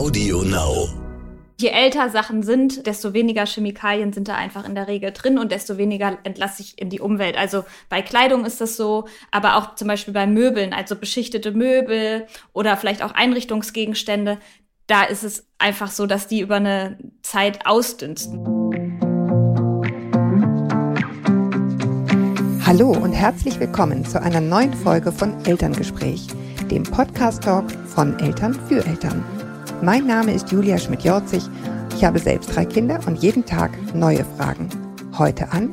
Audio Now. Je älter Sachen sind, desto weniger Chemikalien sind da einfach in der Regel drin und desto weniger entlasse ich in die Umwelt. Also bei Kleidung ist das so, aber auch zum Beispiel bei Möbeln, also beschichtete Möbel oder vielleicht auch Einrichtungsgegenstände, da ist es einfach so, dass die über eine Zeit ausdünsten. Hallo und herzlich willkommen zu einer neuen Folge von Elterngespräch, dem Podcast-Talk von Eltern für Eltern. Mein Name ist Julia Schmidt-Jorzig. Ich habe selbst drei Kinder und jeden Tag neue Fragen. Heute an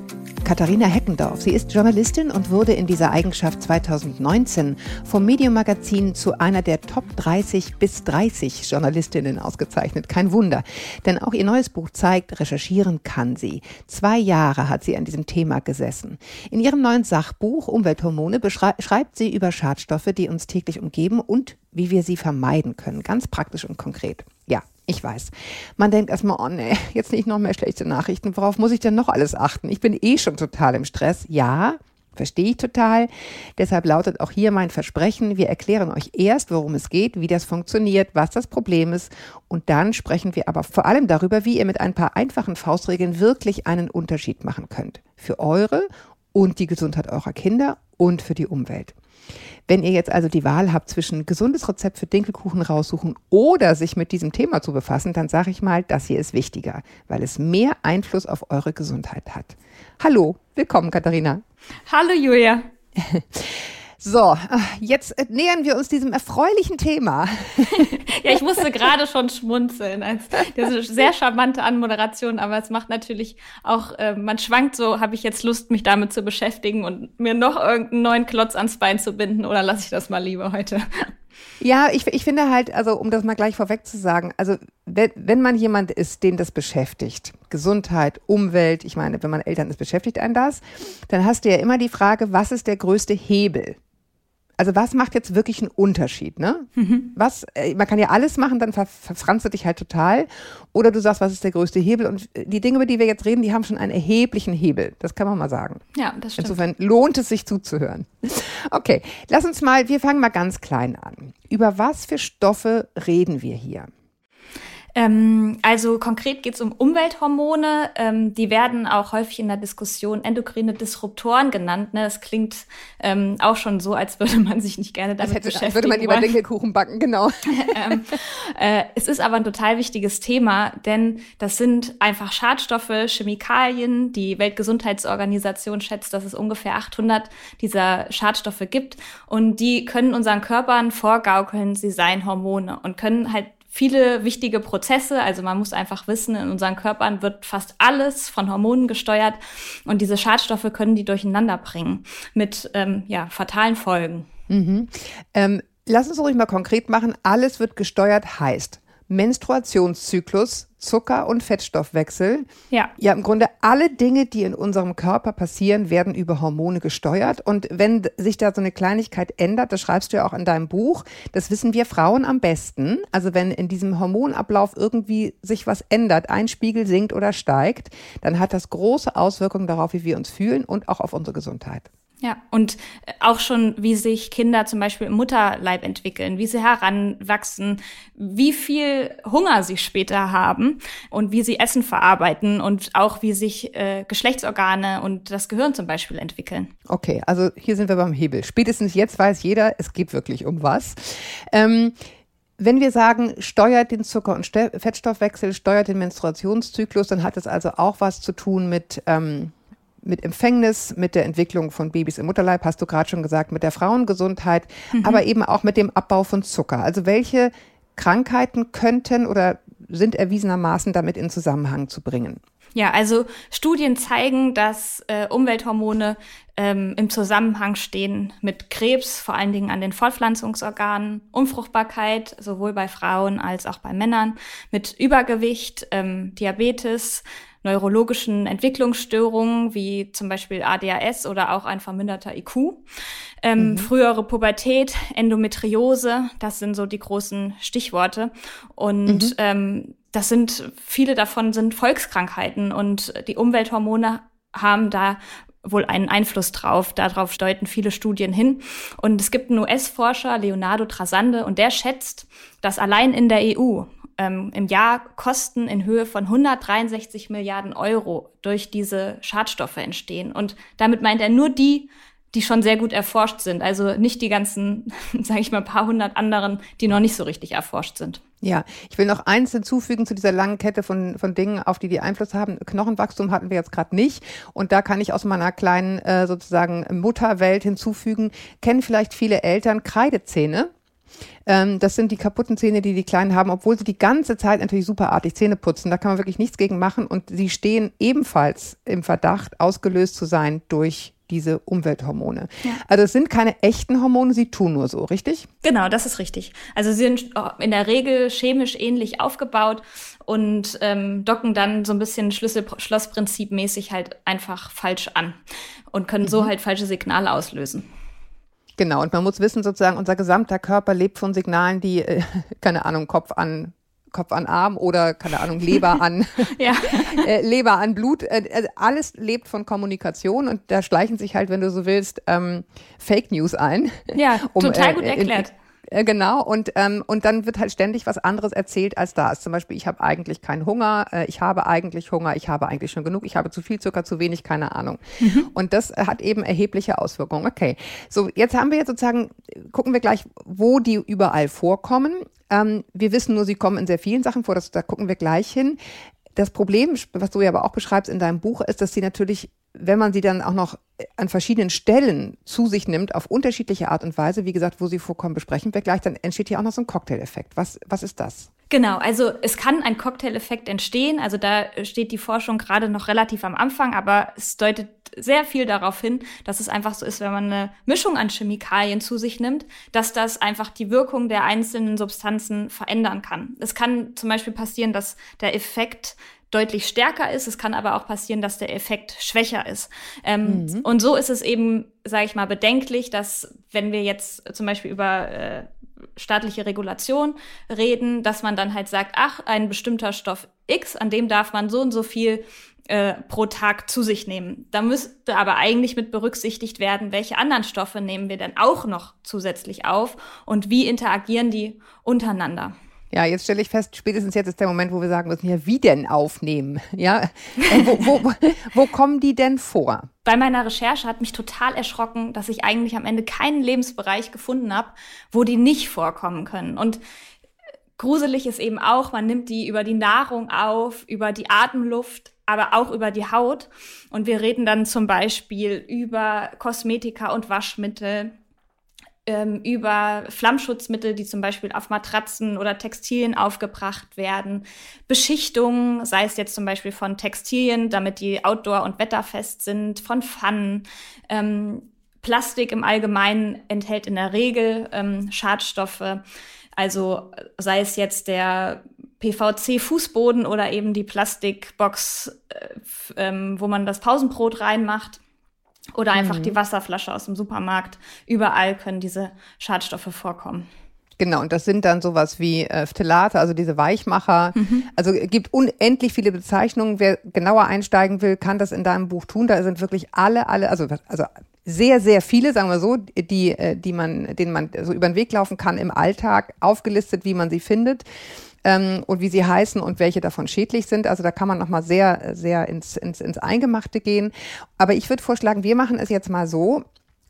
Katharina Heckendorf. Sie ist Journalistin und wurde in dieser Eigenschaft 2019 vom Medium Magazin zu einer der Top 30 bis 30 Journalistinnen ausgezeichnet. Kein Wunder, denn auch ihr neues Buch zeigt, recherchieren kann sie. Zwei Jahre hat sie an diesem Thema gesessen. In ihrem neuen Sachbuch Umwelthormone beschreibt sie über Schadstoffe, die uns täglich umgeben und wie wir sie vermeiden können. Ganz praktisch und konkret. Ja, ich weiß. Man denkt erstmal, oh nee, jetzt nicht noch mehr schlechte Nachrichten. Worauf muss ich denn noch alles achten? Ich bin eh schon total im Stress. Ja, verstehe ich total. Deshalb lautet auch hier mein Versprechen, wir erklären euch erst, worum es geht, wie das funktioniert, was das Problem ist und dann sprechen wir aber vor allem darüber, wie ihr mit ein paar einfachen Faustregeln wirklich einen Unterschied machen könnt. Für eure und die Gesundheit eurer Kinder und für die Umwelt. Wenn ihr jetzt also die Wahl habt zwischen gesundes Rezept für Dinkelkuchen raussuchen oder sich mit diesem Thema zu befassen, dann sage ich mal, das hier ist wichtiger, weil es mehr Einfluss auf eure Gesundheit hat. Hallo, willkommen Katharina. Hallo Julia. So, äh, jetzt äh, nähern wir uns diesem erfreulichen Thema. ja, ich musste gerade schon schmunzeln. Als, das ist eine sehr charmante Anmoderation, aber es macht natürlich auch, äh, man schwankt so, habe ich jetzt Lust, mich damit zu beschäftigen und mir noch irgendeinen neuen Klotz ans Bein zu binden oder lasse ich das mal lieber heute? Ja, ich, ich finde halt, also um das mal gleich vorweg zu sagen, also wenn, wenn man jemand ist, den das beschäftigt, Gesundheit, Umwelt, ich meine, wenn man Eltern ist, beschäftigt einen das, dann hast du ja immer die Frage, was ist der größte Hebel? Also was macht jetzt wirklich einen Unterschied, ne? Mhm. Was, äh, man kann ja alles machen, dann ver verfranst du dich halt total. Oder du sagst, was ist der größte Hebel? Und die Dinge, über die wir jetzt reden, die haben schon einen erheblichen Hebel. Das kann man mal sagen. Ja, das stimmt. Insofern lohnt es sich zuzuhören. Okay, lass uns mal, wir fangen mal ganz klein an. Über was für Stoffe reden wir hier? Ähm, also konkret geht es um Umwelthormone. Ähm, die werden auch häufig in der Diskussion endokrine Disruptoren genannt. Ne? Das klingt ähm, auch schon so, als würde man sich nicht gerne damit hätte, beschäftigen. Würde man lieber Dinkelkuchen backen, genau. ähm, äh, es ist aber ein total wichtiges Thema, denn das sind einfach Schadstoffe, Chemikalien. Die Weltgesundheitsorganisation schätzt, dass es ungefähr 800 dieser Schadstoffe gibt und die können unseren Körpern vorgaukeln, sie seien Hormone und können halt viele wichtige Prozesse. Also man muss einfach wissen, in unseren Körpern wird fast alles von Hormonen gesteuert und diese Schadstoffe können die durcheinander bringen mit ähm, ja, fatalen Folgen. Mhm. Ähm, lass uns ruhig mal konkret machen. Alles wird gesteuert heißt Menstruationszyklus, Zucker- und Fettstoffwechsel. Ja. Ja, im Grunde alle Dinge, die in unserem Körper passieren, werden über Hormone gesteuert. Und wenn sich da so eine Kleinigkeit ändert, das schreibst du ja auch in deinem Buch, das wissen wir Frauen am besten. Also wenn in diesem Hormonablauf irgendwie sich was ändert, ein Spiegel sinkt oder steigt, dann hat das große Auswirkungen darauf, wie wir uns fühlen und auch auf unsere Gesundheit. Ja, und auch schon, wie sich Kinder zum Beispiel im Mutterleib entwickeln, wie sie heranwachsen, wie viel Hunger sie später haben und wie sie Essen verarbeiten und auch wie sich äh, Geschlechtsorgane und das Gehirn zum Beispiel entwickeln. Okay, also hier sind wir beim Hebel. Spätestens jetzt weiß jeder, es geht wirklich um was. Ähm, wenn wir sagen, steuert den Zucker- und Fettstoffwechsel, steuert den Menstruationszyklus, dann hat es also auch was zu tun mit ähm, mit Empfängnis, mit der Entwicklung von Babys im Mutterleib, hast du gerade schon gesagt, mit der Frauengesundheit, mhm. aber eben auch mit dem Abbau von Zucker. Also welche Krankheiten könnten oder sind erwiesenermaßen damit in Zusammenhang zu bringen? Ja, also Studien zeigen, dass äh, Umwelthormone ähm, im Zusammenhang stehen mit Krebs, vor allen Dingen an den Fortpflanzungsorganen, Unfruchtbarkeit, sowohl bei Frauen als auch bei Männern, mit Übergewicht, ähm, Diabetes, neurologischen Entwicklungsstörungen wie zum Beispiel ADHS oder auch ein verminderter IQ. Ähm, mhm. Frühere Pubertät, Endometriose, das sind so die großen Stichworte. Und mhm. ähm, das sind, viele davon sind Volkskrankheiten und die Umwelthormone haben da wohl einen Einfluss drauf. Darauf deuten viele Studien hin. Und es gibt einen US-Forscher, Leonardo Trasande, und der schätzt, dass allein in der EU ähm, im Jahr Kosten in Höhe von 163 Milliarden Euro durch diese Schadstoffe entstehen. Und damit meint er nur die, die schon sehr gut erforscht sind. Also nicht die ganzen, sage ich mal, paar hundert anderen, die noch nicht so richtig erforscht sind. Ja, ich will noch eins hinzufügen zu dieser langen Kette von, von Dingen, auf die die Einfluss haben. Knochenwachstum hatten wir jetzt gerade nicht. Und da kann ich aus meiner kleinen äh, sozusagen Mutterwelt hinzufügen, kennen vielleicht viele Eltern Kreidezähne. Ähm, das sind die kaputten Zähne, die die Kleinen haben, obwohl sie die ganze Zeit natürlich superartig Zähne putzen. Da kann man wirklich nichts gegen machen. Und sie stehen ebenfalls im Verdacht, ausgelöst zu sein durch diese Umwelthormone. Ja. Also es sind keine echten Hormone, sie tun nur so, richtig? Genau, das ist richtig. Also sie sind in der Regel chemisch ähnlich aufgebaut und ähm, docken dann so ein bisschen Schlüssel-Schloss-Prinzip mäßig halt einfach falsch an und können mhm. so halt falsche Signale auslösen. Genau, und man muss wissen, sozusagen, unser gesamter Körper lebt von Signalen, die, äh, keine Ahnung, Kopf an Kopf an Arm oder, keine Ahnung, Leber an, ja. äh, Leber an Blut. Äh, also alles lebt von Kommunikation und da schleichen sich halt, wenn du so willst, ähm, Fake News ein. Ja, um, total gut äh, erklärt. Äh, genau, und, ähm, und dann wird halt ständig was anderes erzählt, als da ist. Zum Beispiel, ich habe eigentlich keinen Hunger, äh, ich habe eigentlich Hunger, ich habe eigentlich schon genug, ich habe zu viel Zucker, zu wenig, keine Ahnung. Mhm. Und das hat eben erhebliche Auswirkungen. Okay, so jetzt haben wir jetzt sozusagen, gucken wir gleich, wo die überall vorkommen. Ähm, wir wissen nur, sie kommen in sehr vielen Sachen vor, das, da gucken wir gleich hin. Das Problem, was du ja aber auch beschreibst in deinem Buch, ist, dass sie natürlich wenn man sie dann auch noch an verschiedenen Stellen zu sich nimmt, auf unterschiedliche Art und Weise, wie gesagt, wo sie vorkommen, besprechen wir gleich, dann entsteht hier auch noch so ein Cocktaileffekt. Was, was ist das? Genau, also es kann ein Cocktaileffekt entstehen. Also da steht die Forschung gerade noch relativ am Anfang, aber es deutet sehr viel darauf hin, dass es einfach so ist, wenn man eine Mischung an Chemikalien zu sich nimmt, dass das einfach die Wirkung der einzelnen Substanzen verändern kann. Es kann zum Beispiel passieren, dass der Effekt deutlich stärker ist. Es kann aber auch passieren, dass der Effekt schwächer ist. Ähm, mhm. Und so ist es eben, sage ich mal, bedenklich, dass wenn wir jetzt zum Beispiel über äh, staatliche Regulation reden, dass man dann halt sagt, ach, ein bestimmter Stoff X, an dem darf man so und so viel äh, pro Tag zu sich nehmen. Da müsste aber eigentlich mit berücksichtigt werden, welche anderen Stoffe nehmen wir denn auch noch zusätzlich auf und wie interagieren die untereinander. Ja, jetzt stelle ich fest, spätestens jetzt ist der Moment, wo wir sagen müssen, ja, wie denn aufnehmen? Ja, äh, wo, wo, wo kommen die denn vor? Bei meiner Recherche hat mich total erschrocken, dass ich eigentlich am Ende keinen Lebensbereich gefunden habe, wo die nicht vorkommen können. Und gruselig ist eben auch, man nimmt die über die Nahrung auf, über die Atemluft, aber auch über die Haut. Und wir reden dann zum Beispiel über Kosmetika und Waschmittel, ähm, über Flammschutzmittel, die zum Beispiel auf Matratzen oder Textilien aufgebracht werden, Beschichtungen, sei es jetzt zum Beispiel von Textilien, damit die outdoor- und wetterfest sind, von Pfannen. Ähm, Plastik im Allgemeinen enthält in der Regel ähm, Schadstoffe. Also sei es jetzt der PVC-Fußboden oder eben die Plastikbox, äh, ähm, wo man das Pausenbrot reinmacht. Oder einfach mhm. die Wasserflasche aus dem Supermarkt. Überall können diese Schadstoffe vorkommen. Genau, und das sind dann sowas wie äh, Phtelate, also diese Weichmacher. Mhm. Also gibt unendlich viele Bezeichnungen. Wer genauer einsteigen will, kann das in deinem Buch tun. Da sind wirklich alle, alle, also, also sehr, sehr viele, sagen wir so, die, äh, die man, denen man so über den Weg laufen kann im Alltag, aufgelistet, wie man sie findet ähm, und wie sie heißen und welche davon schädlich sind. Also da kann man nochmal sehr, sehr ins, ins, ins Eingemachte gehen. Aber ich würde vorschlagen, wir machen es jetzt mal so,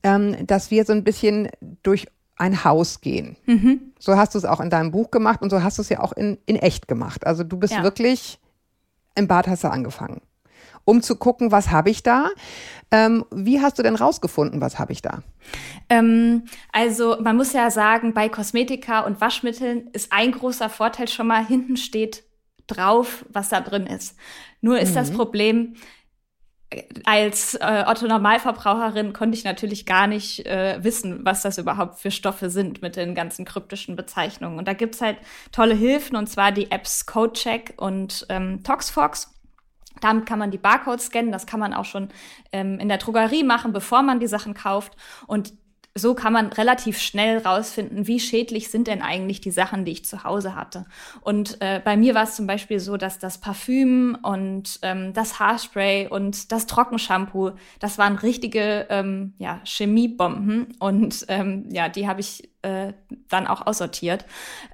ähm, dass wir so ein bisschen durch ein Haus gehen. Mhm. So hast du es auch in deinem Buch gemacht und so hast du es ja auch in, in echt gemacht. Also du bist ja. wirklich im Bad hast du angefangen um zu gucken, was habe ich da. Ähm, wie hast du denn rausgefunden, was habe ich da? Ähm, also man muss ja sagen, bei Kosmetika und Waschmitteln ist ein großer Vorteil schon mal, hinten steht drauf, was da drin ist. Nur ist mhm. das Problem, als äh, Otto Normalverbraucherin konnte ich natürlich gar nicht äh, wissen, was das überhaupt für Stoffe sind mit den ganzen kryptischen Bezeichnungen. Und da gibt's halt tolle Hilfen, und zwar die Apps CodeCheck und ähm, ToxFox. Damit kann man die Barcodes scannen. Das kann man auch schon ähm, in der Drogerie machen, bevor man die Sachen kauft. Und so kann man relativ schnell rausfinden, wie schädlich sind denn eigentlich die Sachen, die ich zu Hause hatte. Und äh, bei mir war es zum Beispiel so, dass das Parfüm und ähm, das Haarspray und das Trockenshampoo, das waren richtige ähm, ja, Chemiebomben. Und ähm, ja, die habe ich äh, dann auch aussortiert.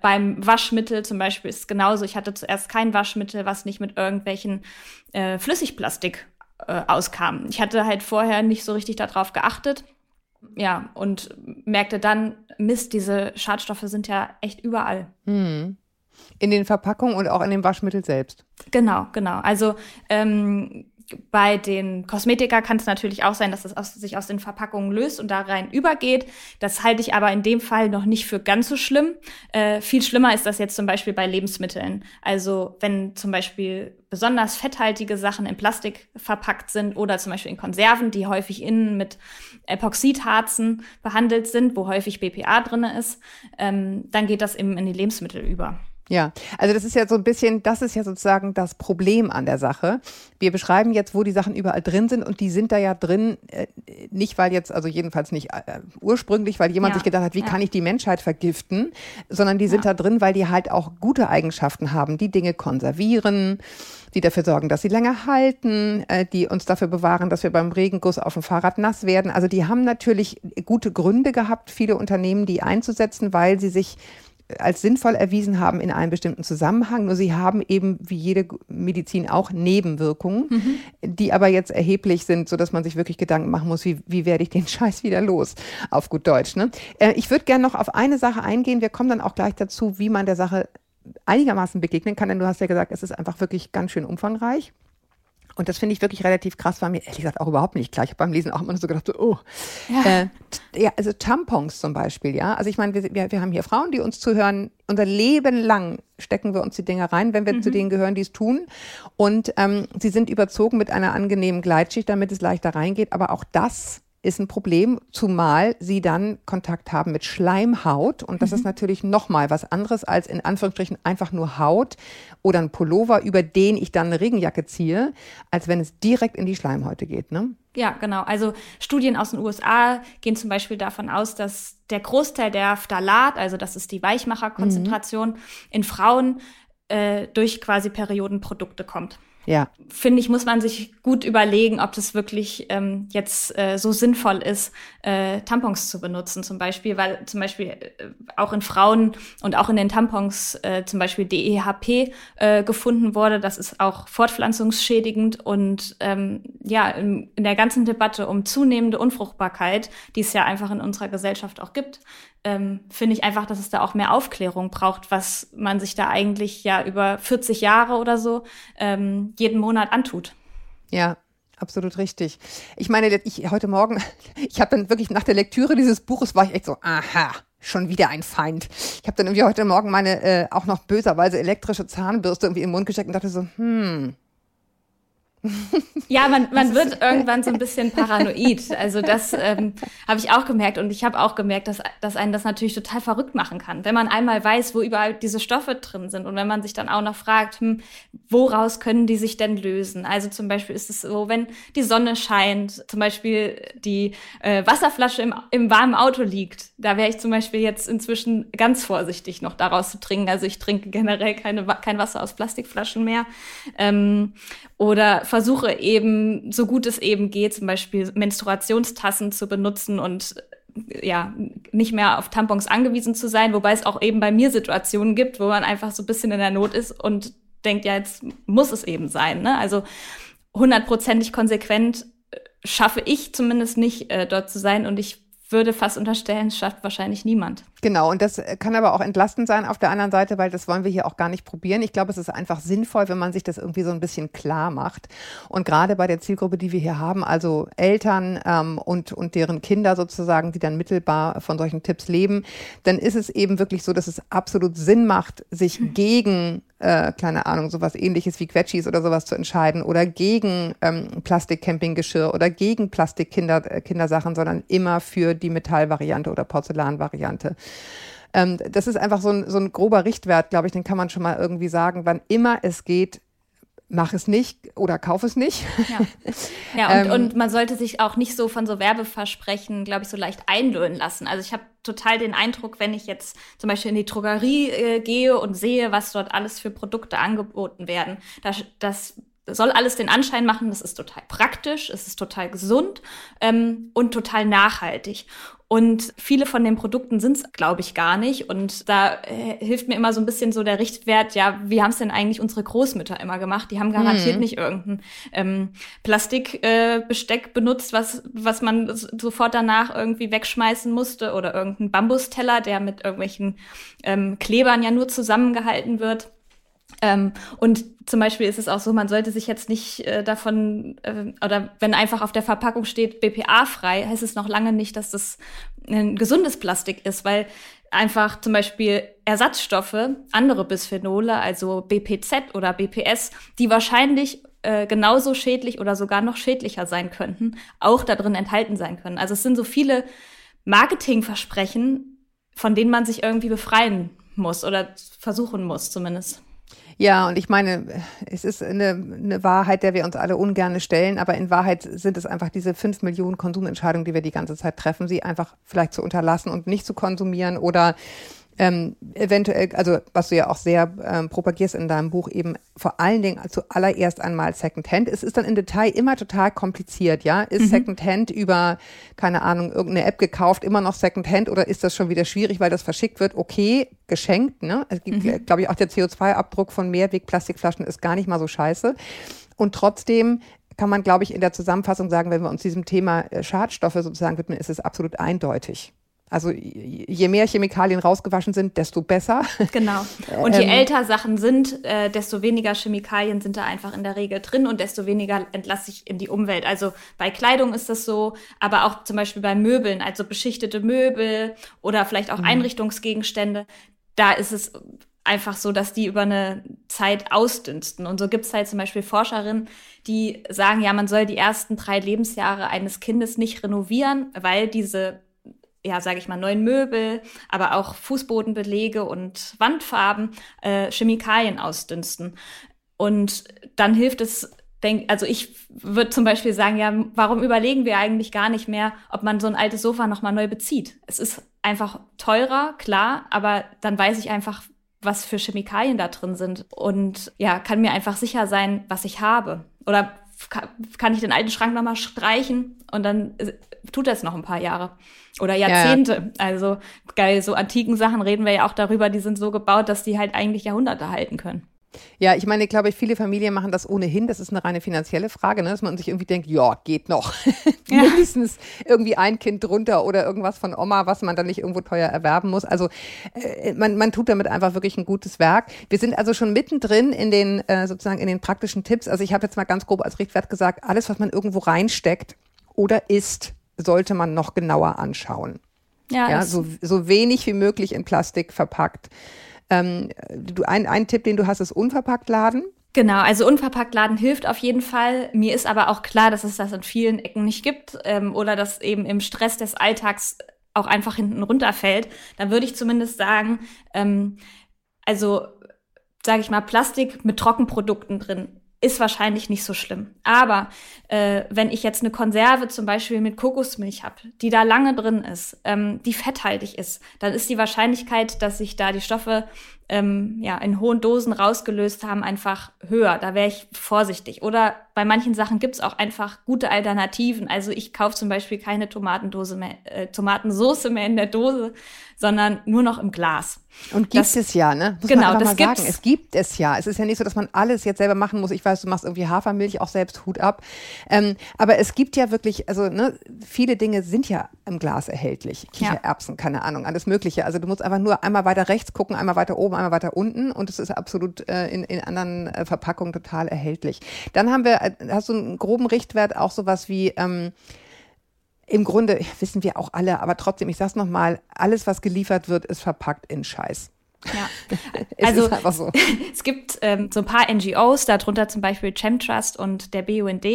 Beim Waschmittel zum Beispiel ist es genauso. Ich hatte zuerst kein Waschmittel, was nicht mit irgendwelchen äh, Flüssigplastik äh, auskam. Ich hatte halt vorher nicht so richtig darauf geachtet ja, und merkte dann, Mist, diese Schadstoffe sind ja echt überall. Hm. In den Verpackungen und auch in dem Waschmittel selbst. Genau, genau. Also ähm, bei den Kosmetika kann es natürlich auch sein, dass es aus, sich aus den Verpackungen löst und da rein übergeht. Das halte ich aber in dem Fall noch nicht für ganz so schlimm. Äh, viel schlimmer ist das jetzt zum Beispiel bei Lebensmitteln. Also wenn zum Beispiel besonders fetthaltige Sachen in Plastik verpackt sind oder zum Beispiel in Konserven, die häufig innen mit Epoxidharzen behandelt sind, wo häufig BPA drinne ist, ähm, dann geht das eben in die Lebensmittel über. Ja, also das ist ja so ein bisschen, das ist ja sozusagen das Problem an der Sache. Wir beschreiben jetzt, wo die Sachen überall drin sind und die sind da ja drin, äh, nicht weil jetzt, also jedenfalls nicht äh, ursprünglich, weil jemand ja. sich gedacht hat, wie ja. kann ich die Menschheit vergiften, sondern die sind ja. da drin, weil die halt auch gute Eigenschaften haben, die Dinge konservieren, die dafür sorgen, dass sie länger halten, äh, die uns dafür bewahren, dass wir beim Regenguss auf dem Fahrrad nass werden. Also die haben natürlich gute Gründe gehabt, viele Unternehmen die einzusetzen, weil sie sich als sinnvoll erwiesen haben in einem bestimmten Zusammenhang. Nur sie haben eben wie jede Medizin auch Nebenwirkungen, mhm. die aber jetzt erheblich sind, so dass man sich wirklich Gedanken machen muss, wie, wie werde ich den Scheiß wieder los, auf gut Deutsch. Ne? Äh, ich würde gerne noch auf eine Sache eingehen. Wir kommen dann auch gleich dazu, wie man der Sache einigermaßen begegnen kann, denn du hast ja gesagt, es ist einfach wirklich ganz schön umfangreich. Und das finde ich wirklich relativ krass, war mir ehrlich gesagt auch überhaupt nicht klar. Ich habe beim Lesen auch immer so gedacht, so, oh. Ja. Äh, ja, also Tampons zum Beispiel, ja. Also ich meine, wir, wir, wir haben hier Frauen, die uns zuhören. Unser Leben lang stecken wir uns die Dinge rein, wenn wir mhm. zu denen gehören, die es tun. Und ähm, sie sind überzogen mit einer angenehmen Gleitschicht, damit es leichter reingeht. Aber auch das ist ein Problem, zumal sie dann Kontakt haben mit Schleimhaut. Und das mhm. ist natürlich nochmal was anderes als in Anführungsstrichen einfach nur Haut oder ein Pullover, über den ich dann eine Regenjacke ziehe, als wenn es direkt in die Schleimhäute geht. Ne? Ja, genau. Also Studien aus den USA gehen zum Beispiel davon aus, dass der Großteil der Phthalat, also das ist die Weichmacherkonzentration, mhm. in Frauen äh, durch quasi Periodenprodukte kommt. Ja. Finde ich, muss man sich gut überlegen, ob das wirklich ähm, jetzt äh, so sinnvoll ist, äh, Tampons zu benutzen, zum Beispiel, weil zum Beispiel äh, auch in Frauen und auch in den Tampons äh, zum Beispiel DEHP äh, gefunden wurde. Das ist auch fortpflanzungsschädigend und ähm, ja, in, in der ganzen Debatte um zunehmende Unfruchtbarkeit, die es ja einfach in unserer Gesellschaft auch gibt, ähm, finde ich einfach, dass es da auch mehr Aufklärung braucht, was man sich da eigentlich ja über 40 Jahre oder so ähm, jeden Monat antut. Ja, absolut richtig. Ich meine, ich heute Morgen, ich habe dann wirklich nach der Lektüre dieses Buches war ich echt so, aha, schon wieder ein Feind. Ich habe dann irgendwie heute Morgen meine äh, auch noch böserweise elektrische Zahnbürste irgendwie im Mund gesteckt und dachte so, hm, ja, man, man wird irgendwann so ein bisschen paranoid. Also das ähm, habe ich auch gemerkt und ich habe auch gemerkt, dass, dass einen das natürlich total verrückt machen kann, wenn man einmal weiß, wo überall diese Stoffe drin sind und wenn man sich dann auch noch fragt, hm, woraus können die sich denn lösen? Also zum Beispiel ist es so, wenn die Sonne scheint, zum Beispiel die äh, Wasserflasche im, im warmen Auto liegt, da wäre ich zum Beispiel jetzt inzwischen ganz vorsichtig noch daraus zu trinken. Also ich trinke generell keine, kein Wasser aus Plastikflaschen mehr. Ähm, oder versuche eben, so gut es eben geht, zum Beispiel Menstruationstassen zu benutzen und ja, nicht mehr auf Tampons angewiesen zu sein, wobei es auch eben bei mir Situationen gibt, wo man einfach so ein bisschen in der Not ist und denkt, ja, jetzt muss es eben sein. Ne? Also hundertprozentig konsequent äh, schaffe ich zumindest nicht, äh, dort zu sein und ich würde fast unterstellen, es schafft wahrscheinlich niemand. Genau, und das kann aber auch entlastend sein auf der anderen Seite, weil das wollen wir hier auch gar nicht probieren. Ich glaube, es ist einfach sinnvoll, wenn man sich das irgendwie so ein bisschen klar macht. Und gerade bei der Zielgruppe, die wir hier haben, also Eltern ähm, und, und deren Kinder sozusagen, die dann mittelbar von solchen Tipps leben, dann ist es eben wirklich so, dass es absolut Sinn macht, sich hm. gegen äh, keine Ahnung, sowas ähnliches wie Quetschis oder sowas zu entscheiden oder gegen ähm, Plastik-Campinggeschirr oder gegen Plastik-Kindersachen, äh, sondern immer für die Metallvariante oder Porzellanvariante. Ähm, das ist einfach so ein, so ein grober Richtwert, glaube ich, den kann man schon mal irgendwie sagen, wann immer es geht, mach es nicht oder kauf es nicht. Ja, ja und, ähm, und man sollte sich auch nicht so von so Werbeversprechen, glaube ich, so leicht einlösen lassen. Also ich habe total den Eindruck, wenn ich jetzt zum Beispiel in die Drogerie äh, gehe und sehe, was dort alles für Produkte angeboten werden, das, das soll alles den Anschein machen, das ist total praktisch, es ist total gesund ähm, und total nachhaltig. Und viele von den Produkten sind es, glaube ich, gar nicht. Und da äh, hilft mir immer so ein bisschen so der Richtwert, ja, wie haben es denn eigentlich unsere Großmütter immer gemacht? Die haben garantiert hm. nicht irgendein ähm, Plastikbesteck äh, benutzt, was, was man sofort danach irgendwie wegschmeißen musste oder irgendein Bambusteller, der mit irgendwelchen ähm, Klebern ja nur zusammengehalten wird. Ähm, und zum Beispiel ist es auch so, man sollte sich jetzt nicht äh, davon, äh, oder wenn einfach auf der Verpackung steht BPA-frei, heißt es noch lange nicht, dass das ein gesundes Plastik ist, weil einfach zum Beispiel Ersatzstoffe, andere Bisphenole, also BPZ oder BPS, die wahrscheinlich äh, genauso schädlich oder sogar noch schädlicher sein könnten, auch da drin enthalten sein können. Also es sind so viele Marketingversprechen, von denen man sich irgendwie befreien muss oder versuchen muss zumindest. Ja, und ich meine, es ist eine, eine Wahrheit, der wir uns alle ungern stellen, aber in Wahrheit sind es einfach diese fünf Millionen Konsumentscheidungen, die wir die ganze Zeit treffen, sie einfach vielleicht zu unterlassen und nicht zu konsumieren oder ähm, eventuell, also was du ja auch sehr ähm, propagierst in deinem Buch, eben vor allen Dingen zuallererst einmal Secondhand. Es ist dann im Detail immer total kompliziert, ja. Ist mhm. Secondhand über, keine Ahnung, irgendeine App gekauft, immer noch Secondhand oder ist das schon wieder schwierig, weil das verschickt wird? Okay, geschenkt, ne? Es gibt, mhm. glaube ich, auch der CO2-Abdruck von Mehrwegplastikflaschen ist gar nicht mal so scheiße. Und trotzdem kann man, glaube ich, in der Zusammenfassung sagen, wenn wir uns diesem Thema äh, Schadstoffe sozusagen widmen, ist es absolut eindeutig. Also je mehr Chemikalien rausgewaschen sind, desto besser. Genau. Und je ähm, älter Sachen sind, äh, desto weniger Chemikalien sind da einfach in der Regel drin und desto weniger entlasse ich in die Umwelt. Also bei Kleidung ist das so, aber auch zum Beispiel bei Möbeln, also beschichtete Möbel oder vielleicht auch mhm. Einrichtungsgegenstände. Da ist es einfach so, dass die über eine Zeit ausdünsten. Und so gibt es halt zum Beispiel Forscherinnen, die sagen, ja, man soll die ersten drei Lebensjahre eines Kindes nicht renovieren, weil diese ja, sage ich mal, neuen Möbel, aber auch Fußbodenbelege und Wandfarben äh, Chemikalien ausdünsten. Und dann hilft es, denk, also ich würde zum Beispiel sagen, ja, warum überlegen wir eigentlich gar nicht mehr, ob man so ein altes Sofa nochmal neu bezieht? Es ist einfach teurer, klar, aber dann weiß ich einfach, was für Chemikalien da drin sind und ja, kann mir einfach sicher sein, was ich habe. Oder kann ich den alten Schrank nochmal streichen und dann äh, tut das noch ein paar Jahre oder Jahrzehnte. Ja. Also geil, so antiken Sachen reden wir ja auch darüber, die sind so gebaut, dass die halt eigentlich Jahrhunderte halten können. Ja, ich meine, glaube ich, viele Familien machen das ohnehin. Das ist eine reine finanzielle Frage, ne? dass man sich irgendwie denkt, ja, geht noch. Ja. Mindestens irgendwie ein Kind drunter oder irgendwas von Oma, was man dann nicht irgendwo teuer erwerben muss. Also äh, man, man tut damit einfach wirklich ein gutes Werk. Wir sind also schon mittendrin in den äh, sozusagen in den praktischen Tipps. Also ich habe jetzt mal ganz grob als Richtwert gesagt, alles, was man irgendwo reinsteckt oder isst, sollte man noch genauer anschauen. Ja, ja so, so wenig wie möglich in Plastik verpackt. Ähm, du, ein, ein Tipp, den du hast, ist unverpackt laden. Genau, also unverpackt laden hilft auf jeden Fall. Mir ist aber auch klar, dass es das in vielen Ecken nicht gibt ähm, oder dass eben im Stress des Alltags auch einfach hinten runterfällt. Dann würde ich zumindest sagen, ähm, also sage ich mal, Plastik mit Trockenprodukten drin ist wahrscheinlich nicht so schlimm. Aber äh, wenn ich jetzt eine Konserve zum Beispiel mit Kokosmilch habe, die da lange drin ist, ähm, die fetthaltig ist, dann ist die Wahrscheinlichkeit, dass sich da die Stoffe ähm, ja, in hohen Dosen rausgelöst haben, einfach höher. Da wäre ich vorsichtig. Oder bei manchen Sachen gibt es auch einfach gute Alternativen. Also ich kaufe zum Beispiel keine Tomatendose mehr, äh, Tomatensoße mehr in der Dose, sondern nur noch im Glas. Und gibt das, es ja, ne? Muss genau, das gibt Es gibt es ja. Es ist ja nicht so, dass man alles jetzt selber machen muss. Ich weiß, du machst irgendwie Hafermilch auch selbst, Hut ab. Ähm, aber es gibt ja wirklich, also ne, viele Dinge sind ja im Glas erhältlich. Kichererbsen, ja. keine Ahnung, alles Mögliche. Also du musst einfach nur einmal weiter rechts gucken, einmal weiter oben, einmal weiter unten und es ist absolut äh, in, in anderen äh, Verpackungen total erhältlich. Dann haben wir, äh, hast du einen groben Richtwert, auch sowas wie ähm, im Grunde wissen wir auch alle, aber trotzdem, ich sag's nochmal, alles, was geliefert wird, ist verpackt in Scheiß. Ja, also es, so. es gibt ähm, so ein paar NGOs, darunter zum Beispiel Chemtrust und der BUND,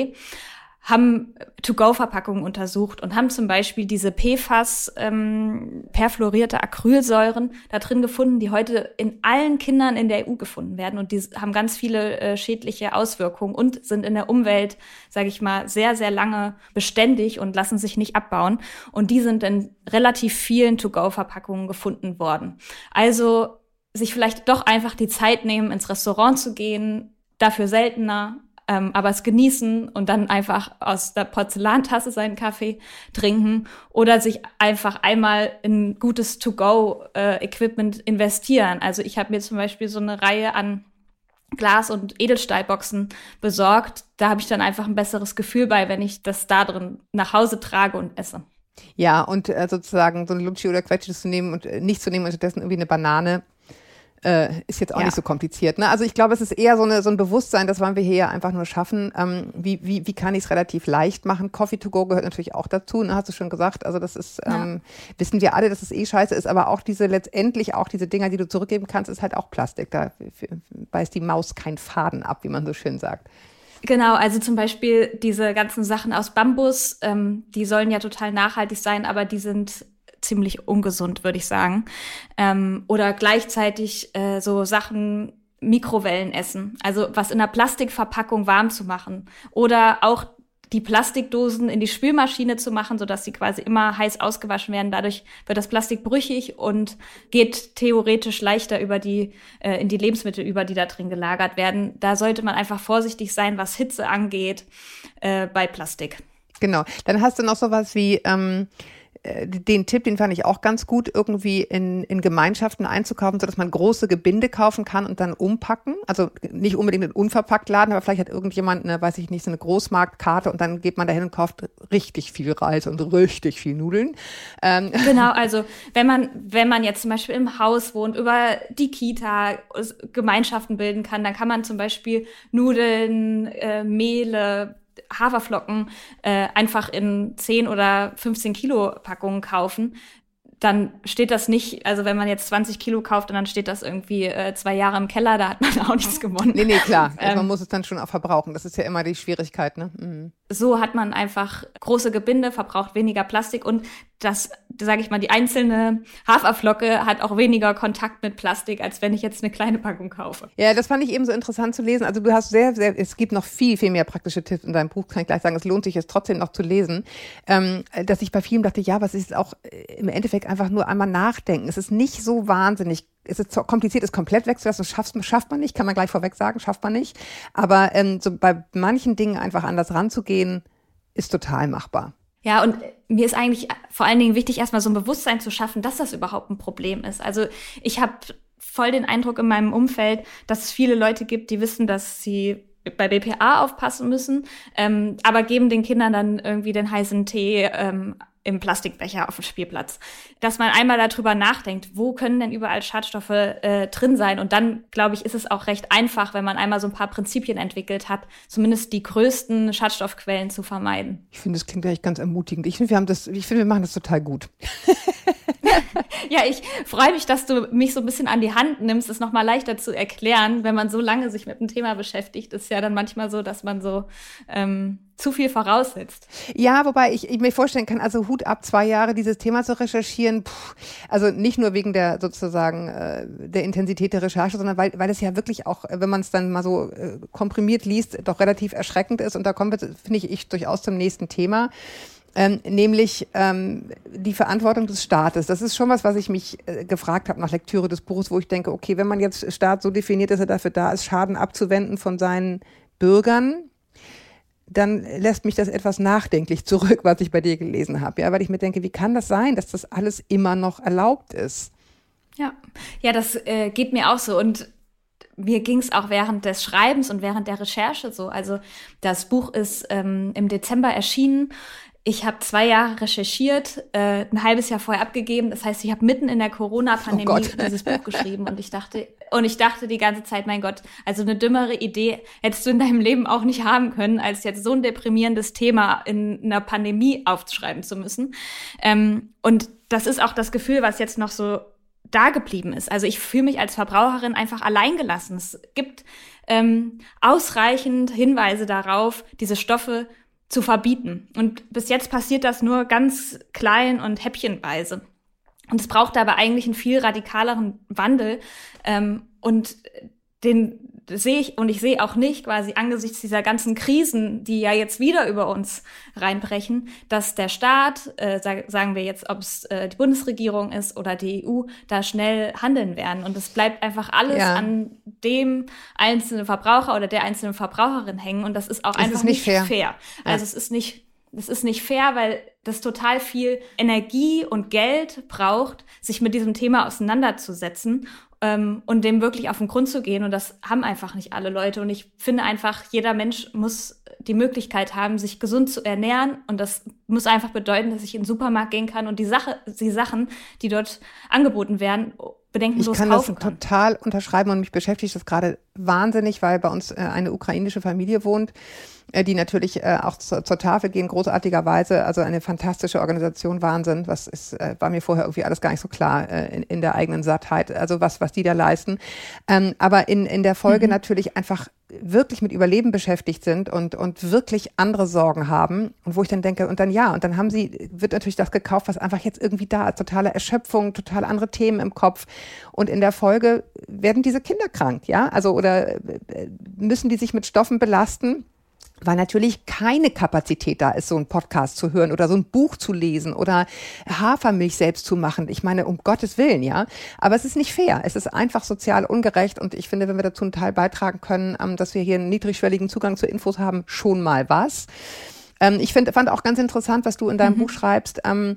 haben To-Go-Verpackungen untersucht und haben zum Beispiel diese PFAS ähm, perfluorierte Acrylsäuren da drin gefunden, die heute in allen Kindern in der EU gefunden werden und die haben ganz viele äh, schädliche Auswirkungen und sind in der Umwelt, sage ich mal, sehr sehr lange beständig und lassen sich nicht abbauen und die sind in relativ vielen To-Go-Verpackungen gefunden worden. Also sich vielleicht doch einfach die Zeit nehmen, ins Restaurant zu gehen, dafür seltener, ähm, aber es genießen und dann einfach aus der Porzellantasse seinen Kaffee trinken oder sich einfach einmal in gutes To-Go-Equipment äh, investieren. Also ich habe mir zum Beispiel so eine Reihe an Glas- und Edelstahlboxen besorgt. Da habe ich dann einfach ein besseres Gefühl bei, wenn ich das da drin nach Hause trage und esse. Ja, und äh, sozusagen so ein Lutschi oder Quetschi zu nehmen und äh, nicht zu nehmen und stattdessen irgendwie eine Banane äh, ist jetzt auch ja. nicht so kompliziert. Ne? Also ich glaube, es ist eher so, eine, so ein Bewusstsein, das wollen wir hier ja einfach nur schaffen. Ähm, wie, wie, wie kann ich es relativ leicht machen? Coffee to go gehört natürlich auch dazu, ne? hast du schon gesagt. Also das ist, ähm, ja. wissen wir alle, dass es eh scheiße ist, aber auch diese letztendlich auch diese Dinger, die du zurückgeben kannst, ist halt auch Plastik. Da beißt die Maus kein Faden ab, wie man so schön sagt. Genau, also zum Beispiel diese ganzen Sachen aus Bambus, ähm, die sollen ja total nachhaltig sein, aber die sind ziemlich ungesund, würde ich sagen. Ähm, oder gleichzeitig äh, so Sachen Mikrowellen essen, also was in der Plastikverpackung warm zu machen. Oder auch die Plastikdosen in die Spülmaschine zu machen, sodass sie quasi immer heiß ausgewaschen werden. Dadurch wird das Plastik brüchig und geht theoretisch leichter über die, äh, in die Lebensmittel über, die da drin gelagert werden. Da sollte man einfach vorsichtig sein, was Hitze angeht äh, bei Plastik. Genau. Dann hast du noch sowas wie ähm, äh, den Tipp, den fand ich auch ganz gut, irgendwie in, in Gemeinschaften einzukaufen, sodass man große Gebinde kaufen kann und dann umpacken. Also nicht unbedingt in unverpackt laden, aber vielleicht hat irgendjemand eine, weiß ich nicht, so eine Großmarktkarte und dann geht man dahin und kauft richtig viel Reis und richtig viel Nudeln. Ähm. Genau, also wenn man, wenn man jetzt zum Beispiel im Haus wohnt, über die Kita Gemeinschaften bilden kann, dann kann man zum Beispiel Nudeln, äh, Mehle, Haferflocken äh, einfach in 10 oder 15 Kilo Packungen kaufen, dann steht das nicht, also wenn man jetzt 20 Kilo kauft und dann steht das irgendwie äh, zwei Jahre im Keller, da hat man auch nichts gewonnen. Nee, nee, klar. Also man muss es dann schon auch verbrauchen. Das ist ja immer die Schwierigkeit, ne? Mhm. So hat man einfach große Gebinde, verbraucht weniger Plastik und das, sage ich mal, die einzelne Haferflocke hat auch weniger Kontakt mit Plastik, als wenn ich jetzt eine kleine Packung kaufe. Ja, das fand ich eben so interessant zu lesen. Also du hast sehr, sehr, es gibt noch viel, viel mehr praktische Tipps in deinem Buch, kann ich gleich sagen. Es lohnt sich es trotzdem noch zu lesen. Ähm, dass ich bei vielen dachte, ja, was ist auch äh, im Endeffekt einfach nur einmal nachdenken. Es ist nicht so wahnsinnig es ist kompliziert, es komplett wegzulassen, schafft, schafft man nicht, kann man gleich vorweg sagen, schafft man nicht. Aber ähm, so bei manchen Dingen einfach anders ranzugehen, ist total machbar. Ja, und mir ist eigentlich vor allen Dingen wichtig, erstmal so ein Bewusstsein zu schaffen, dass das überhaupt ein Problem ist. Also ich habe voll den Eindruck in meinem Umfeld, dass es viele Leute gibt, die wissen, dass sie bei BPA aufpassen müssen, ähm, aber geben den Kindern dann irgendwie den heißen Tee ähm, im Plastikbecher auf dem Spielplatz. Dass man einmal darüber nachdenkt, wo können denn überall Schadstoffe äh, drin sein? Und dann, glaube ich, ist es auch recht einfach, wenn man einmal so ein paar Prinzipien entwickelt hat, zumindest die größten Schadstoffquellen zu vermeiden. Ich finde, das klingt gleich ganz ermutigend. Ich finde, wir haben das, ich finde, wir machen das total gut. ja, ich freue mich, dass du mich so ein bisschen an die Hand nimmst, es nochmal leichter zu erklären. Wenn man so lange sich mit dem Thema beschäftigt, ist ja dann manchmal so, dass man so ähm, zu viel voraussetzt. Ja, wobei ich, ich mir vorstellen kann, also Hut ab zwei Jahre dieses Thema zu recherchieren, pff, also nicht nur wegen der sozusagen äh, der Intensität der Recherche, sondern weil, weil es ja wirklich auch, wenn man es dann mal so äh, komprimiert liest, doch relativ erschreckend ist. Und da kommen wir, finde ich, ich durchaus zum nächsten Thema. Ähm, nämlich ähm, die Verantwortung des Staates. Das ist schon was, was ich mich äh, gefragt habe nach Lektüre des Buches, wo ich denke, okay, wenn man jetzt Staat so definiert, dass er dafür da ist, Schaden abzuwenden von seinen Bürgern, dann lässt mich das etwas nachdenklich zurück, was ich bei dir gelesen habe. Ja, weil ich mir denke, wie kann das sein, dass das alles immer noch erlaubt ist? Ja, ja, das äh, geht mir auch so. Und mir ging es auch während des Schreibens und während der Recherche so. Also das Buch ist ähm, im Dezember erschienen. Ich habe zwei Jahre recherchiert, äh, ein halbes Jahr vorher abgegeben. Das heißt, ich habe mitten in der Corona-Pandemie oh dieses Buch geschrieben und ich dachte, und ich dachte die ganze Zeit, mein Gott, also eine dümmere Idee hättest du in deinem Leben auch nicht haben können, als jetzt so ein deprimierendes Thema in einer Pandemie aufzuschreiben zu müssen. Ähm, und das ist auch das Gefühl, was jetzt noch so da geblieben ist. Also ich fühle mich als Verbraucherin einfach alleingelassen. Es gibt ähm, ausreichend Hinweise darauf, diese Stoffe zu verbieten. Und bis jetzt passiert das nur ganz klein und häppchenweise. Und es braucht aber eigentlich einen viel radikaleren Wandel. Ähm, und den sehe ich und ich sehe auch nicht quasi angesichts dieser ganzen Krisen, die ja jetzt wieder über uns reinbrechen, dass der Staat, äh, sagen wir jetzt, ob es äh, die Bundesregierung ist oder die EU, da schnell handeln werden. Und es bleibt einfach alles ja. an dem einzelnen Verbraucher oder der einzelnen Verbraucherin hängen. Und das ist auch es einfach ist nicht, nicht fair. fair. Also es ist nicht es ist nicht fair, weil das total viel Energie und Geld braucht, sich mit diesem Thema auseinanderzusetzen ähm, und dem wirklich auf den Grund zu gehen. Und das haben einfach nicht alle Leute. Und ich finde einfach, jeder Mensch muss die Möglichkeit haben, sich gesund zu ernähren. Und das muss einfach bedeuten, dass ich in den Supermarkt gehen kann und die Sache, die Sachen, die dort angeboten werden, bedenkenlos ich kann kaufen das kann. total unterschreiben und mich beschäftigt das gerade wahnsinnig, weil bei uns äh, eine ukrainische Familie wohnt äh, die natürlich äh, auch zur, zur Tafel gehen, großartigerweise. Also eine fantastische Organisation, Wahnsinn. Was ist, äh, war mir vorher irgendwie alles gar nicht so klar äh, in, in der eigenen Sattheit. Also was, was die da leisten. Ähm, aber in, in der Folge mhm. natürlich einfach wirklich mit Überleben beschäftigt sind und, und wirklich andere Sorgen haben. Und wo ich dann denke, und dann ja, und dann haben sie, wird natürlich das gekauft, was einfach jetzt irgendwie da ist. Totale Erschöpfung, total andere Themen im Kopf. Und in der Folge werden diese Kinder krank, ja? Also, oder äh, müssen die sich mit Stoffen belasten, weil natürlich keine Kapazität da ist, so einen Podcast zu hören oder so ein Buch zu lesen oder Hafermilch selbst zu machen. Ich meine, um Gottes Willen, ja. Aber es ist nicht fair. Es ist einfach sozial ungerecht und ich finde, wenn wir dazu einen Teil beitragen können, ähm, dass wir hier einen niedrigschwelligen Zugang zu Infos haben, schon mal was. Ähm, ich find, fand auch ganz interessant, was du in deinem mhm. Buch schreibst. Ähm,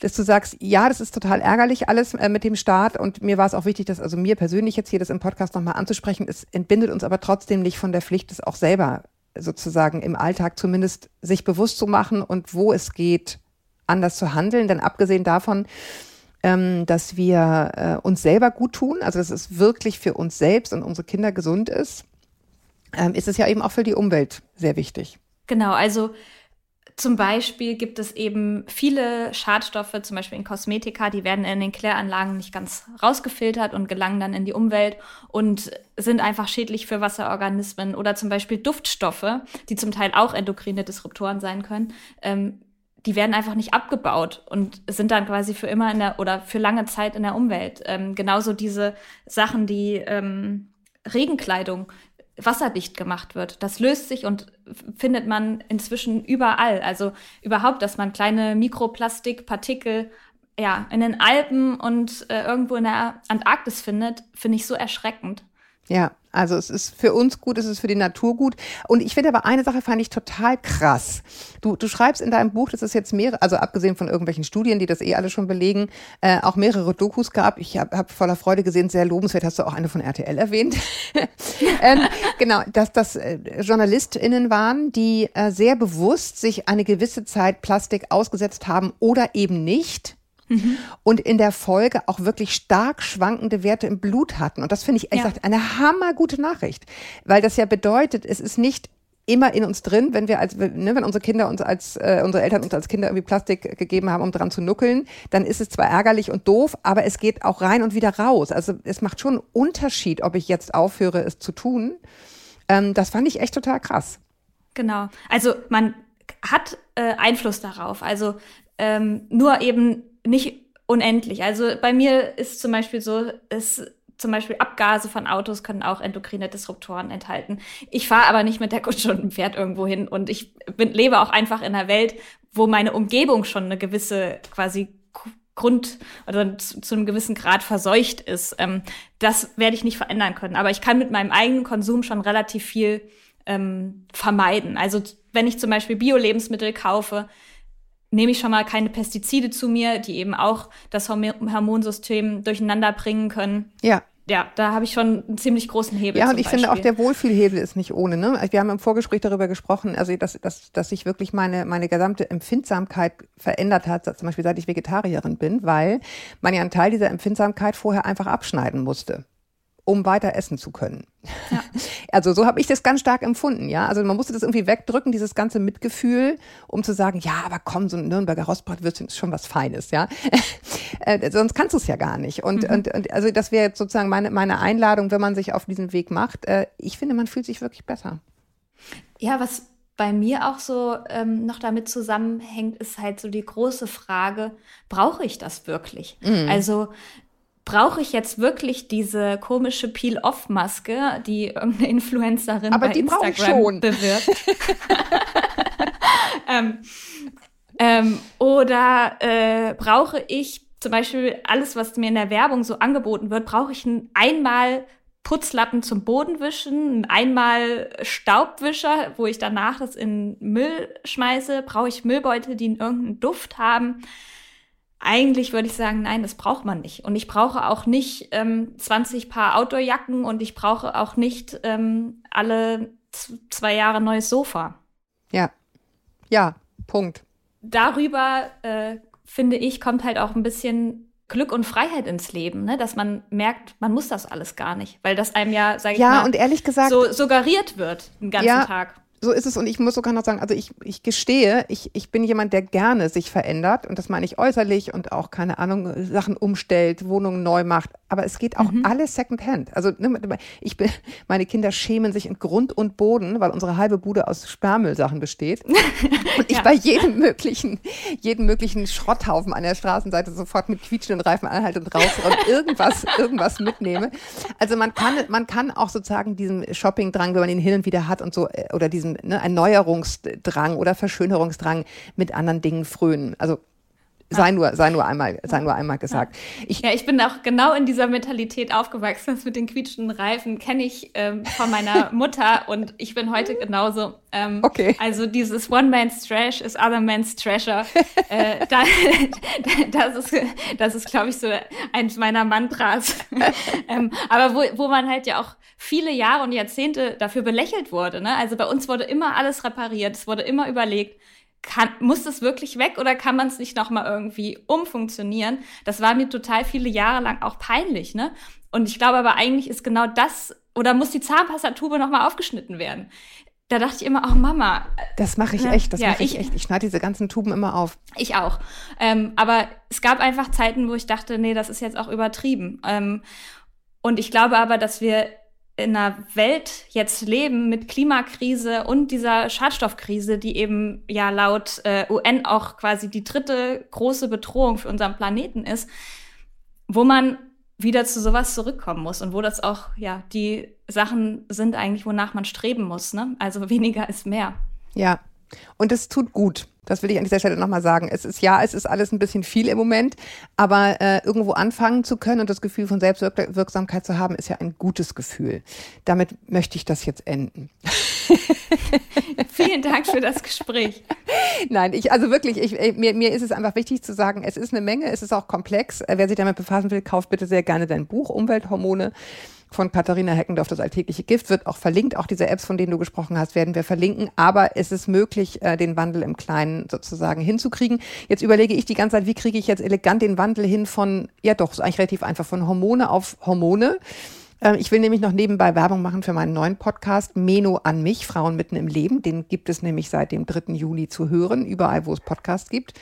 dass du sagst, ja, das ist total ärgerlich alles äh, mit dem Staat und mir war es auch wichtig, dass also mir persönlich jetzt hier das im Podcast nochmal anzusprechen, es entbindet uns aber trotzdem nicht von der Pflicht, das auch selber sozusagen im Alltag zumindest sich bewusst zu machen und wo es geht, anders zu handeln. Denn abgesehen davon, ähm, dass wir äh, uns selber gut tun, also dass es wirklich für uns selbst und unsere Kinder gesund ist, ähm, ist es ja eben auch für die Umwelt sehr wichtig. Genau, also zum Beispiel gibt es eben viele Schadstoffe, zum Beispiel in Kosmetika, die werden in den Kläranlagen nicht ganz rausgefiltert und gelangen dann in die Umwelt und sind einfach schädlich für Wasserorganismen. Oder zum Beispiel Duftstoffe, die zum Teil auch endokrine Disruptoren sein können. Ähm, die werden einfach nicht abgebaut und sind dann quasi für immer in der oder für lange Zeit in der Umwelt. Ähm, genauso diese Sachen, die ähm, Regenkleidung, wasserdicht gemacht wird. Das löst sich und findet man inzwischen überall. Also überhaupt, dass man kleine Mikroplastikpartikel ja, in den Alpen und äh, irgendwo in der Antarktis findet, finde ich so erschreckend. Ja, also es ist für uns gut, es ist für die Natur gut. Und ich finde aber eine Sache fand ich total krass. Du, du schreibst in deinem Buch, dass es jetzt mehrere, also abgesehen von irgendwelchen Studien, die das eh alle schon belegen, äh, auch mehrere Dokus gab. Ich habe hab voller Freude gesehen, sehr lobenswert, hast du auch eine von RTL erwähnt. ähm, genau, dass das äh, JournalistInnen waren, die äh, sehr bewusst sich eine gewisse Zeit Plastik ausgesetzt haben oder eben nicht mhm. und in der Folge auch wirklich stark schwankende Werte im Blut hatten. Und das finde ich echt ja. eine hammergute Nachricht, weil das ja bedeutet, es ist nicht immer in uns drin, wenn wir als, ne, wenn unsere Kinder uns als, äh, unsere Eltern uns als Kinder irgendwie Plastik gegeben haben, um dran zu nuckeln, dann ist es zwar ärgerlich und doof, aber es geht auch rein und wieder raus. Also es macht schon einen Unterschied, ob ich jetzt aufhöre, es zu tun. Ähm, das fand ich echt total krass. Genau. Also man hat äh, Einfluss darauf. Also ähm, nur eben nicht unendlich. Also bei mir ist zum Beispiel so, es zum Beispiel Abgase von Autos können auch endokrine Disruptoren enthalten. Ich fahre aber nicht mit der Kutsche und dem Pferd irgendwo hin und ich bin, lebe auch einfach in einer Welt, wo meine Umgebung schon eine gewisse quasi Grund oder zu, zu einem gewissen Grad verseucht ist. Ähm, das werde ich nicht verändern können. Aber ich kann mit meinem eigenen Konsum schon relativ viel ähm, vermeiden. Also wenn ich zum Beispiel Bio-Lebensmittel kaufe, nehme ich schon mal keine Pestizide zu mir, die eben auch das Hormonsystem durcheinander bringen können. Ja. Ja, da habe ich schon einen ziemlich großen Hebel. Ja, und ich Beispiel. finde auch der Wohlfühlhebel ist nicht ohne. Ne? Also wir haben im Vorgespräch darüber gesprochen, also dass, dass, dass sich wirklich meine, meine gesamte Empfindsamkeit verändert hat, zum Beispiel seit ich Vegetarierin bin, weil man ja einen Teil dieser Empfindsamkeit vorher einfach abschneiden musste um weiter essen zu können. Ja. Also so habe ich das ganz stark empfunden, ja. Also man musste das irgendwie wegdrücken, dieses ganze Mitgefühl, um zu sagen, ja, aber komm, so ein Nürnberger Rostbratwürstchen ist schon was Feines, ja. äh, sonst kannst du es ja gar nicht. Und, mhm. und, und also das wäre jetzt sozusagen meine, meine Einladung, wenn man sich auf diesen Weg macht. Äh, ich finde, man fühlt sich wirklich besser. Ja, was bei mir auch so ähm, noch damit zusammenhängt, ist halt so die große Frage, brauche ich das wirklich? Mhm. Also brauche ich jetzt wirklich diese komische Peel-Off-Maske, die irgendeine Influencerin Aber bei die Instagram bewirbt? ähm, ähm, oder äh, brauche ich zum Beispiel alles, was mir in der Werbung so angeboten wird, brauche ich ein einmal Putzlappen zum Bodenwischen, einmal Staubwischer, wo ich danach das in Müll schmeiße, brauche ich Müllbeutel, die irgendeinen Duft haben. Eigentlich würde ich sagen, nein, das braucht man nicht. Und ich brauche auch nicht ähm, 20 Paar Outdoorjacken und ich brauche auch nicht ähm, alle zwei Jahre neues Sofa. Ja, ja, Punkt. Darüber, äh, finde ich, kommt halt auch ein bisschen Glück und Freiheit ins Leben, ne? dass man merkt, man muss das alles gar nicht, weil das einem ja, sag ich ja, mal, und ehrlich gesagt, so suggeriert wird den ganzen ja, Tag so ist es und ich muss sogar noch sagen, also ich, ich gestehe, ich, ich bin jemand, der gerne sich verändert und das meine ich äußerlich und auch, keine Ahnung, Sachen umstellt, Wohnungen neu macht, aber es geht auch mhm. alles Secondhand. Also ne, ich bin, meine Kinder schämen sich in Grund und Boden, weil unsere halbe Bude aus Sperrmüllsachen besteht und ich ja. bei jedem möglichen, jedem möglichen Schrotthaufen an der Straßenseite sofort mit quietschenden Reifen anhalte und raus und irgendwas, irgendwas mitnehme. Also man kann, man kann auch sozusagen diesen Shopping-Drang, wenn man ihn hin und wieder hat und so, äh, oder diesen diesen ne, Erneuerungsdrang oder Verschönerungsdrang mit anderen Dingen frönen. Also sei nur, sei nur einmal, sei nur einmal gesagt. Ich, ja, ich bin auch genau in dieser Mentalität aufgewachsen. Das mit den quietschenden Reifen kenne ich ähm, von meiner Mutter und ich bin heute genauso. Ähm, okay. Also dieses One Man's Trash is Other Man's Treasure. äh, da, das ist, das ist, glaube ich, so eins meiner Mantras. ähm, aber wo, wo man halt ja auch viele Jahre und Jahrzehnte dafür belächelt wurde. Ne? Also bei uns wurde immer alles repariert, es wurde immer überlegt, kann, muss das wirklich weg oder kann man es nicht nochmal irgendwie umfunktionieren? Das war mir total viele Jahre lang auch peinlich, ne? Und ich glaube aber eigentlich ist genau das, oder muss die Zahnpastatube nochmal aufgeschnitten werden? Da dachte ich immer, oh Mama. Das mache ich echt, das ja, mache ich, ich, echt. Ich schneide diese ganzen Tuben immer auf. Ich auch. Ähm, aber es gab einfach Zeiten, wo ich dachte, nee, das ist jetzt auch übertrieben. Ähm, und ich glaube aber, dass wir in einer Welt jetzt leben mit Klimakrise und dieser Schadstoffkrise, die eben ja laut äh, UN auch quasi die dritte große Bedrohung für unseren Planeten ist, wo man wieder zu sowas zurückkommen muss und wo das auch ja die Sachen sind eigentlich, wonach man streben muss. Ne? Also weniger ist mehr. Ja, und es tut gut. Das will ich an dieser Stelle nochmal sagen. Es ist ja, es ist alles ein bisschen viel im Moment, aber äh, irgendwo anfangen zu können und das Gefühl von Selbstwirksamkeit zu haben, ist ja ein gutes Gefühl. Damit möchte ich das jetzt enden. Vielen Dank für das Gespräch. Nein, ich, also wirklich, ich, mir, mir ist es einfach wichtig zu sagen, es ist eine Menge, es ist auch komplex. Wer sich damit befassen will, kauft bitte sehr gerne dein Buch Umwelthormone von Katharina Heckendorf, das alltägliche Gift, wird auch verlinkt. Auch diese Apps, von denen du gesprochen hast, werden wir verlinken. Aber es ist möglich, äh, den Wandel im Kleinen sozusagen hinzukriegen. Jetzt überlege ich die ganze Zeit, wie kriege ich jetzt elegant den Wandel hin von, ja doch, ist eigentlich relativ einfach, von Hormone auf Hormone. Ähm, ich will nämlich noch nebenbei Werbung machen für meinen neuen Podcast Meno an mich, Frauen mitten im Leben. Den gibt es nämlich seit dem 3. Juni zu hören, überall, wo es Podcasts gibt.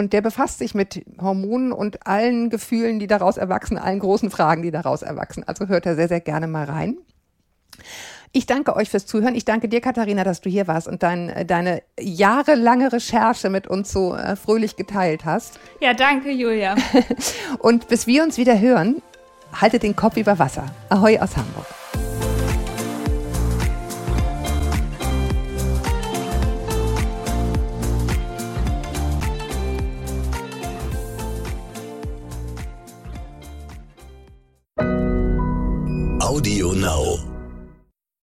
Und der befasst sich mit Hormonen und allen Gefühlen, die daraus erwachsen, allen großen Fragen, die daraus erwachsen. Also hört er sehr, sehr gerne mal rein. Ich danke euch fürs Zuhören. Ich danke dir, Katharina, dass du hier warst und dein, deine jahrelange Recherche mit uns so äh, fröhlich geteilt hast. Ja, danke, Julia. und bis wir uns wieder hören, haltet den Kopf über Wasser. Ahoi aus Hamburg. Audio Now.